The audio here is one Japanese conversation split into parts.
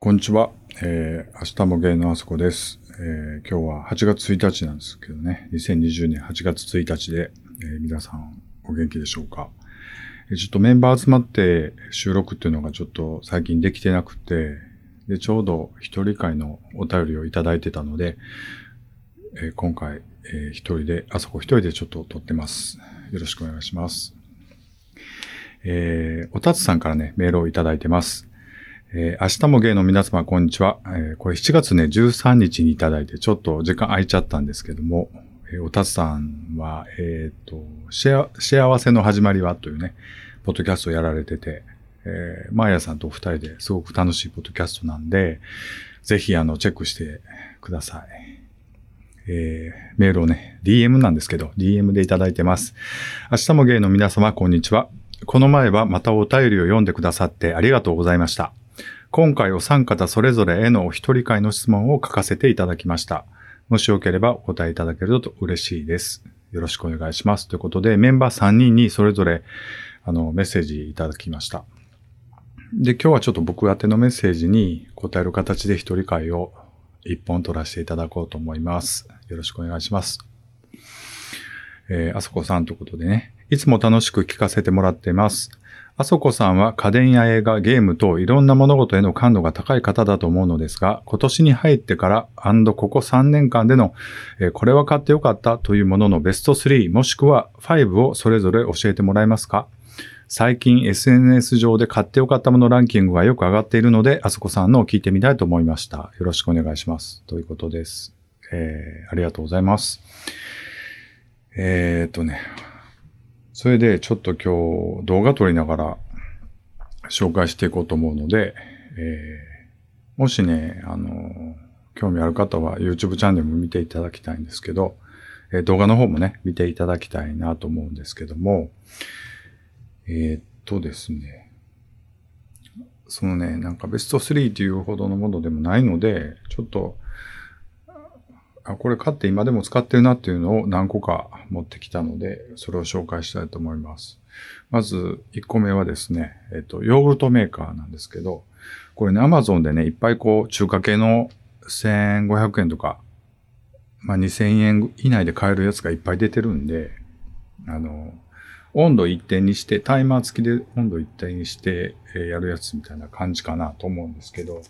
こんにちは。えー、明日も芸のあそこです、えー今日は8月1日なんですけどね、2020年8月1日で、えー皆さんお元気でしょうか。えーちょっとメンバー集まって収録っていうのがちょっと最近できてなくて、で、ちょうど一人会のお便りをいただいてたので、えー今回、えー一人で、あそこ一人でちょっと撮ってます。よろしくお願いします。えー、おたつさんからね、メールをいただいてます。えー明日も芸の皆様、こんにちは。えーこれ7月ね、13日にいただいて、ちょっと時間空いちゃったんですけども、えーおたつさんは、えっ、と、幸幸せの始まりはというね、ポッドキャストをやられてて、えー、マーヤさんとお二人ですごく楽しいポッドキャストなんで、ぜひ、あの、チェックしてください。えーメールをね、DM なんですけど、DM でいただいてます。明日も芸の皆様、こんにちは。この前はまたお便りを読んでくださってありがとうございました。今回お三方それぞれへのお一人会の質問を書かせていただきました。もしよければお答えいただけると嬉しいです。よろしくお願いします。ということで、メンバー3人にそれぞれあのメッセージいただきました。で、今日はちょっと僕宛てのメッセージに答える形で一人会を一本取らせていただこうと思います。よろしくお願いします。えーあそこさんということでね、いつも楽しく聞かせてもらっています。あそこさんは家電や映画、ゲームといろんな物事への感度が高い方だと思うのですが、今年に入ってからここ3年間での、えこれは買ってよかったというもののベスト3もしくは5をそれぞれ教えてもらえますか？最近 SNS 上で買ってよかったものランキングがよく上がっているので、あそこさんのを聞いてみたいと思いました。よろしくお願いします。ということです。えーありがとうございます。えーっとね、それでちょっと今日動画撮りながら紹介していこうと思うので、えーもしね、あの、興味ある方は YouTube チャンネルも見ていただきたいんですけど、えー動画の方もね、見ていただきたいなと思うんですけども、えーっとですね、そのね、なんかベスト3というほどのものでもないので、ちょっと、あ、これ買って今でも使ってるなっていうのを何個か持ってきたので、それを紹介したいと思います。まず、1個目はですね、えっと、ヨーグルトメーカーなんですけど、これね、アマゾンでね、いっぱいこう、中華系の1500円とか、まあ2000円以内で買えるやつがいっぱい出てるんで、あの、温度一定にして、タイマー付きで温度一定にして、えやるやつみたいな感じかなと思うんですけど、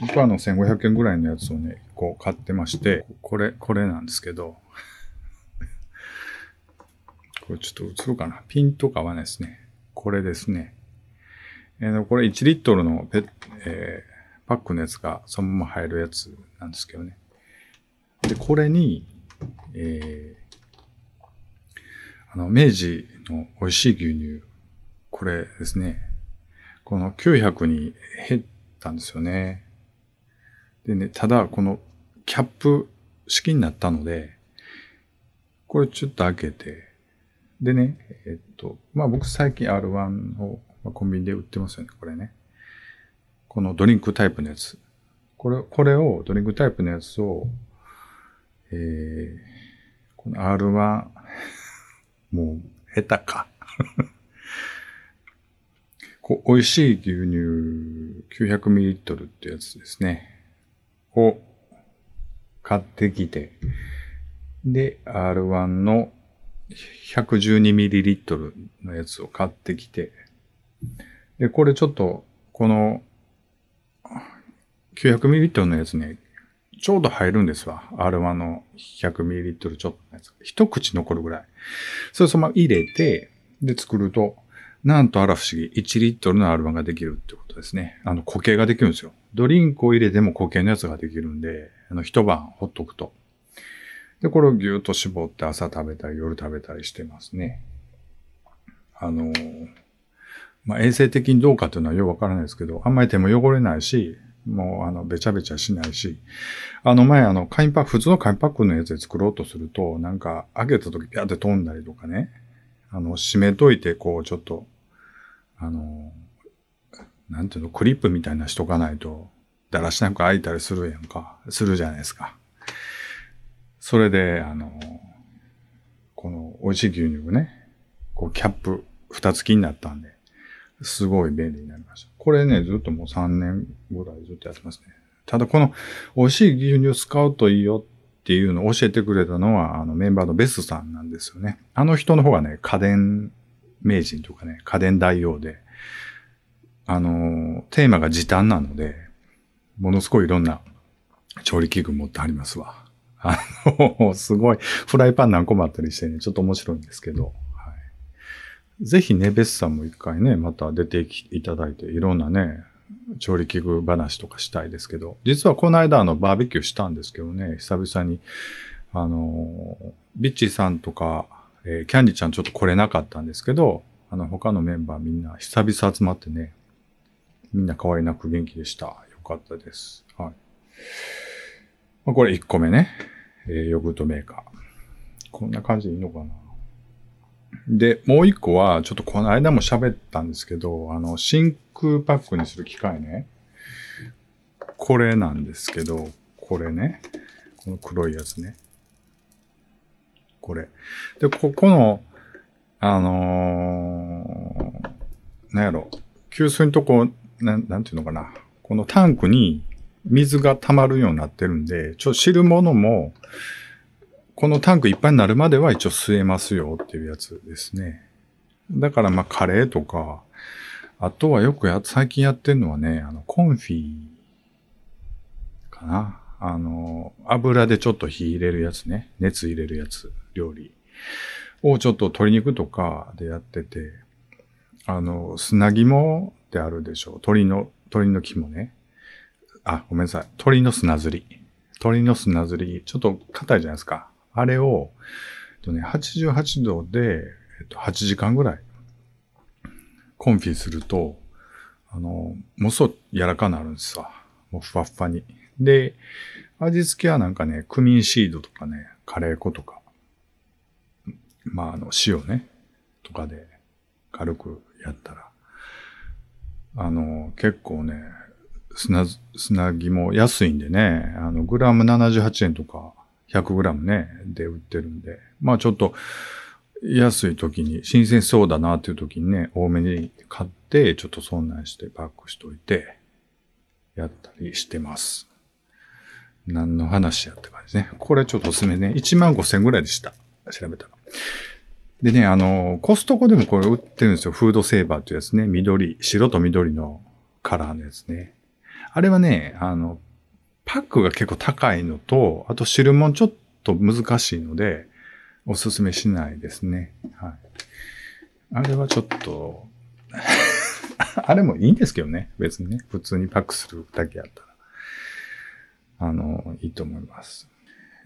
僕はあの1500円ぐらいのやつをね、こう買ってまして、これ、これなんですけど、これちょっと映るかなピンとかはないですね。これですね。えーこれ1リットルのペ、えーパックのやつがそのまま入るやつなんですけどね。で、これに、えーあの、明治の美味しい牛乳、これですね。この900に減ったんですよね。でね、ただ、このキャップ式になったので、これちょっと開けて、でね、えっと、まあ僕最近 R1 を、コンビニで売ってますよね、これね。このドリンクタイプのやつ。これ、これを、ドリンクタイプのやつを、えー、この R1、もう、下手か。こ美味しい牛乳 900ml ってやつですね。を買ってきて、で、R1 の 112ml のやつを買ってきて、で、これちょっと、この 900ml のやつね、ちょうど入るんですわ。R1 の 100ml ちょっとのやつ。一口残るぐらい。それそのまま入れて、で作ると、なんとあら不思議、1リットルの R1 ができるってことですね。あの、固形ができるんですよ。ドリンクを入れても固形のやつができるんで、あの、一晩ほっとくと。で、これをぎゅーっと絞って朝食べたり夜食べたりしてますね。あの、まあ、衛生的にどうかっていうのはよくわからないですけど、あんまり手も汚れないし、もう、あの、べちゃべちゃしないし、あの前、あの、紙パック、普通の紙パックのやつで作ろうとすると、なんか、開けた時ピャって飛んだりとかね、あの、閉めといて、こう、ちょっと、あの、なんていうの、クリップみたいなしとかないと、だらしなく開いたりするやんか、するじゃないですか。それで、あの、この美味しい牛乳ね、こうキャップ蓋付きになったんで、すごい便利になりました。これね、ずっともう3年ぐらいずっとやってますね。ただこの美味しい牛乳を使うといいよっていうのを教えてくれたのは、あのメンバーのベスさんなんですよね。あの人の方がね、家電名人とかね、家電大王で、あの、テーマが時短なので、ものすごいいろんな調理器具持ってありますわ。あの、すごい、フライパン何個もあったりしてね、ちょっと面白いんですけど、ぜひね、ベスさんも一回ね、また出てきいただいて、いろんなね、調理器具話とかしたいですけど、実はこの間あのバーベキューしたんですけどね、久々に、あの、ビッチーさんとか、えー、キャンディちゃんちょっと来れなかったんですけど、あの、他のメンバーみんな久々集まってね、みんな変わりなく元気でした。よかったです。はい。まあ、これ1個目ね。えー、ヨーグルトメーカー。こんな感じでいいのかな。で、もう1個は、ちょっとこの間も喋ったんですけど、あの、真空パックにする機械ね。これなんですけど、これね。この黒いやつね。これ。で、ここの、あのー、なんやろ、給水のとこ、なん、なんていうのかな。このタンクに水が溜まるようになってるんで、ちょっと、汁物も、このタンクいっぱいになるまでは一応吸えますよっていうやつですね。だからまあカレーとか、あとはよくや、最近やってるのはね、あの、コンフィかな。あの、油でちょっと火入れるやつね。熱入れるやつ、料理。をちょっと鶏肉とかでやってて、あの、砂肝ってあるでしょう。鶏の、鶏の肝ね。あ、ごめんなさい。鶏の砂ずり。鶏の砂ずり、ちょっと硬いじゃないですか。あれを、えっとね、88度で、えっと、8時間ぐらい、コンフィすると、あの、もうそ柔らかになるんですわ。もうふわふわに。で、味付けはなんかね、クミンシードとかね、カレー粉とか、まあ、あの、塩ね、とかで軽くやったら、あの、結構ね、砂、砂木も安いんでね、あの、グラム78円とか、100グラムね、で売ってるんで、まあちょっと、安い時に、新鮮そうだなっていう時にね、多めに買って、ちょっとそんなんしてパックしといて、やったりしてます。何の話やって感じね。これちょっとおすすめね。1万5千ぐらいでした。調べたら。でね、あの、コストコでもこれ売ってるんですよ。フードセーバーっていうやつね。緑、白と緑のカラーのやつね。あれはね、あの、パックが結構高いのと、あと汁もちょっと難しいので、おすすめしないですね。はい。あれはちょっと あれもいいんですけどね。別にね。普通にパックするだけやったら。あの、いいと思います。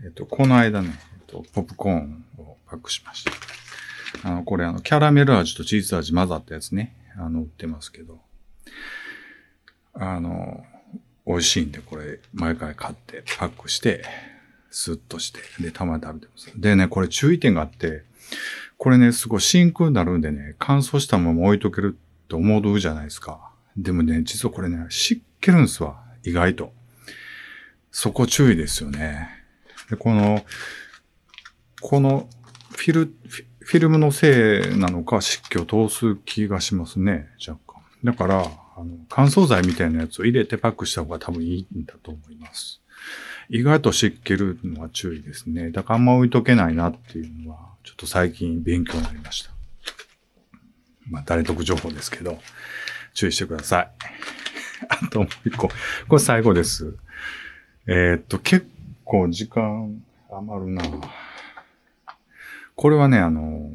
えっと、この間ね、えっと、ポップコーンをパックしました。あの、これあの、キャラメル味とチーズ味混ざったやつね。あの、売ってますけど。あの、美味しいんで、これ、毎回買ってパックして、スッとして、で、たまに食べてます。でね、これ注意点があって、これね、すごい真空になるんでね、乾燥したまま置いとけるって思うじゃないですか。でもね、実はこれね、湿気るんですわ。意外と。そこ注意ですよね。で、この、このフィル、フィルムのせいなのか湿気を通す気がしますね、若干。だから、あの、乾燥剤みたいなやつを入れてパックした方が多分いいんだと思います。意外と湿気るのは注意ですね。だからあんま置いとけないなっていうのは、ちょっと最近勉強になりました。まあ、誰得情報ですけど、注意してください。あともう一個。これ最後です。えー、っと、結構時間余るなこれはね、あの、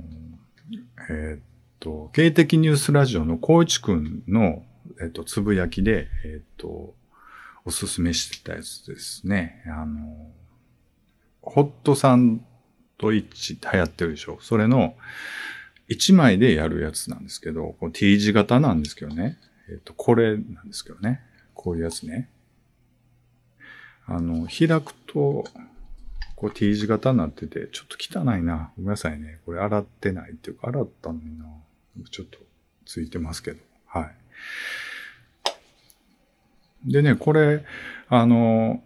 えー、っと、経的ニュースラジオの光一くんの、えっと、つぶやきで、えっと、おすすめしてたやつですね。あの、ホットサンドイッチって流行ってるでしょ？それの1枚でやるやつなんですけど、こ T 字型なんですけどね。えっ、と、これなんですけどね。こういうやつね。あの、開くと、こう T 字型になってて、ちょっと汚いな。ごめんなさいね。これ洗ってないっていうか、洗ったのにな。ちょっとついてますけど。はい。でね、これ、あの、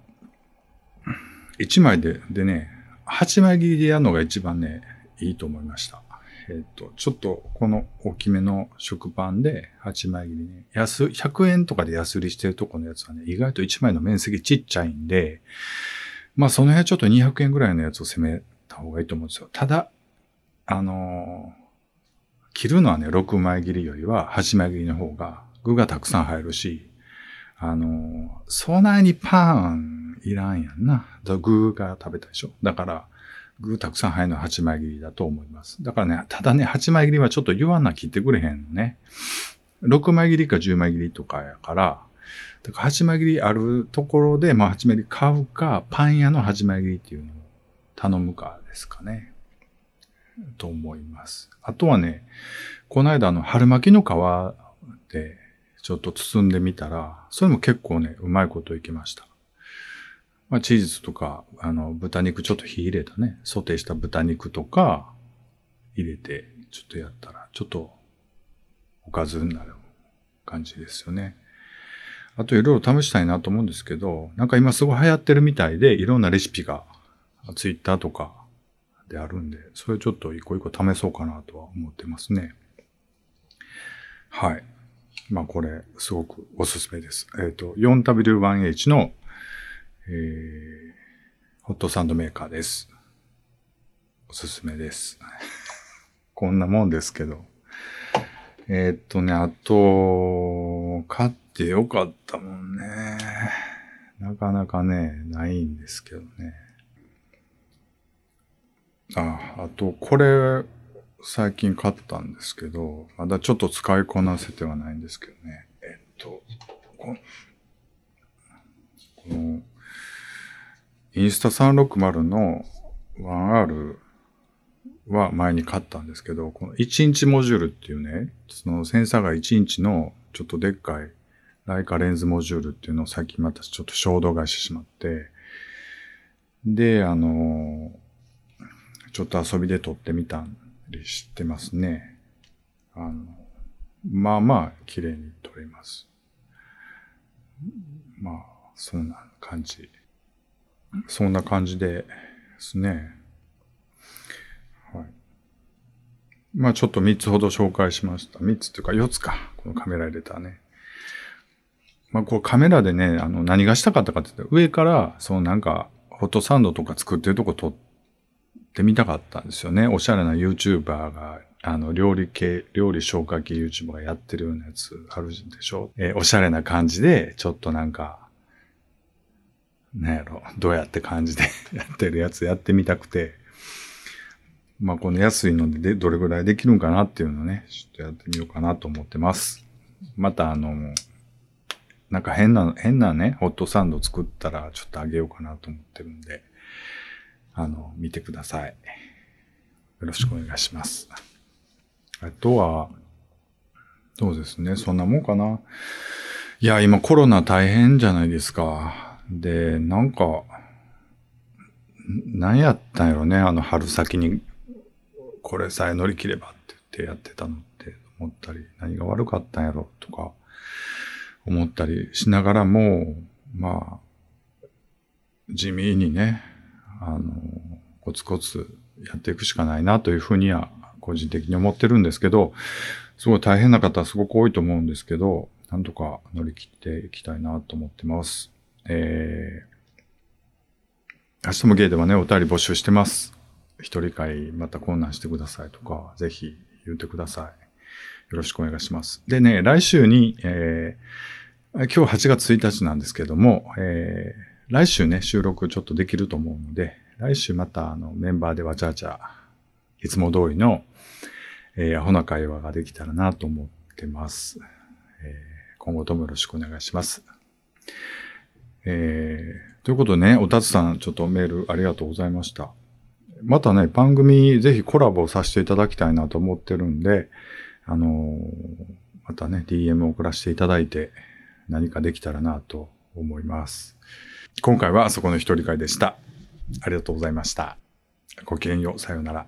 1枚で、でね、8枚切りでやるのが一番ね、いいと思いました。えっ、と、ちょっとこの大きめの食パンで8枚切りね、安、100円とかで安売りしてるとこのやつはね、意外と1枚の面積ちっちゃいんで、まあその辺ちょっと200円ぐらいのやつを攻めた方がいいと思うんですよ。ただ、あのー切るのはね、6枚切りよりは8枚切りの方が具がたくさん入るし、あのそないにパンいらんやんな。具が食べたでしょ。だから、具たくさん入るのは8枚切りだと思います。だからね、ただね、8枚切りはちょっと言わな切ってくれへんのね。6枚切りか10枚切りとかやから、だから8枚切りあるところで、まあ8枚切り買うか、パン屋の8枚切りっていうのを頼むかですかね。と思います。あとはね、この間あの春巻きの皮でちょっと包んでみたら、それも結構ね、うまいこといきました。まあ、チーズとか、あの、豚肉ちょっと火入れたね、ソテーした豚肉とか入れて、ちょっとやったら、ちょっとおかずになる感じですよね。あといろいろ試したいなと思うんですけど、なんか今すごい流行ってるみたいで、いろんなレシピがツイッターとかであるんで、それちょっと一個一個試そうかなとは思ってますね。はい。まあこれ、すごくおすすめです。えっ、と、4W1H の、えー、ホットサンドメーカーです。おすすめです。こんなもんですけど。えーっとね、あと、買ってよかったもんね。なかなかね、ないんですけどね。あ、あと、これ、最近買ったんですけど、まだちょっと使いこなせてはないんですけどね。えっと、ここの、インスタ360の 1R は前に買ったんですけど、この1インチモジュールっていうね、そのセンサーが1インチのちょっとでっかいライカレンズモジュールっていうのを最近またちょっと衝動買いしてしまって、で、あの、ちょっと遊びで撮ってみたりしてますね。あの、まあまあ綺麗に撮れます。まあ、そんな感じ。そんな感じでですね。はい。まあちょっと3つほど紹介しました。3つっていうか4つか。このカメラ入れたね。まあこうカメラでね、あの何がしたかったかって言ったら上からそのなんかホットサンドとか作ってるとこ撮ってってみたかったんですよね。おしゃれな YouTuber があの料理系、料理紹介系 YouTuber がやってるようなやつあるでしょ？えーおしゃれな感じでちょっとなんかなんやろ、どうやって感じで やってるやつやってみたくて、まあこの安いのででどれぐらいできるんかなっていうのをね、ちょっとやってみようかなと思ってます。またあの、なんか変な、変なね、ホットサンド作ったらちょっとあげようかなと思ってるんで、あの、見てください。よろしくお願いします。あとは、そうですね、そんなもんかな。いや、今コロナ大変じゃないですか。で、なんか、何やったんやろね、あの春先に、これさえ乗り切ればって言ってやってたのって思ったり、何が悪かったんやろとか、思ったりしながらも、まあ、地味にね、あの、コツコツやっていくしかないなというふうには、個人的に思ってるんですけど、すごい大変な方はすごく多いと思うんですけど、なんとか乗り切っていきたいなと思ってます。えー、明日もゲイではね、お便り募集してます。一人会また困難してくださいとか、ぜひ言ってください。よろしくお願いします。でね、来週に、えー、今日8月1日なんですけども、えー、来週ね、収録ちょっとできると思うので、来週またあのメンバーでわちゃわちゃ、いつも通りの、えー、アホな会話ができたらなと思ってます。えー今後ともよろしくお願いします。えー、ということでね、おたつさん、ちょっとメールありがとうございました。またね、番組ぜひコラボさせていただきたいなと思ってるんで、あのーまたね、DM を送らせていただいて、何かできたらなと思います。今回はあそこの一人会でした。ありがとうございました。ごきげんよう。さようなら。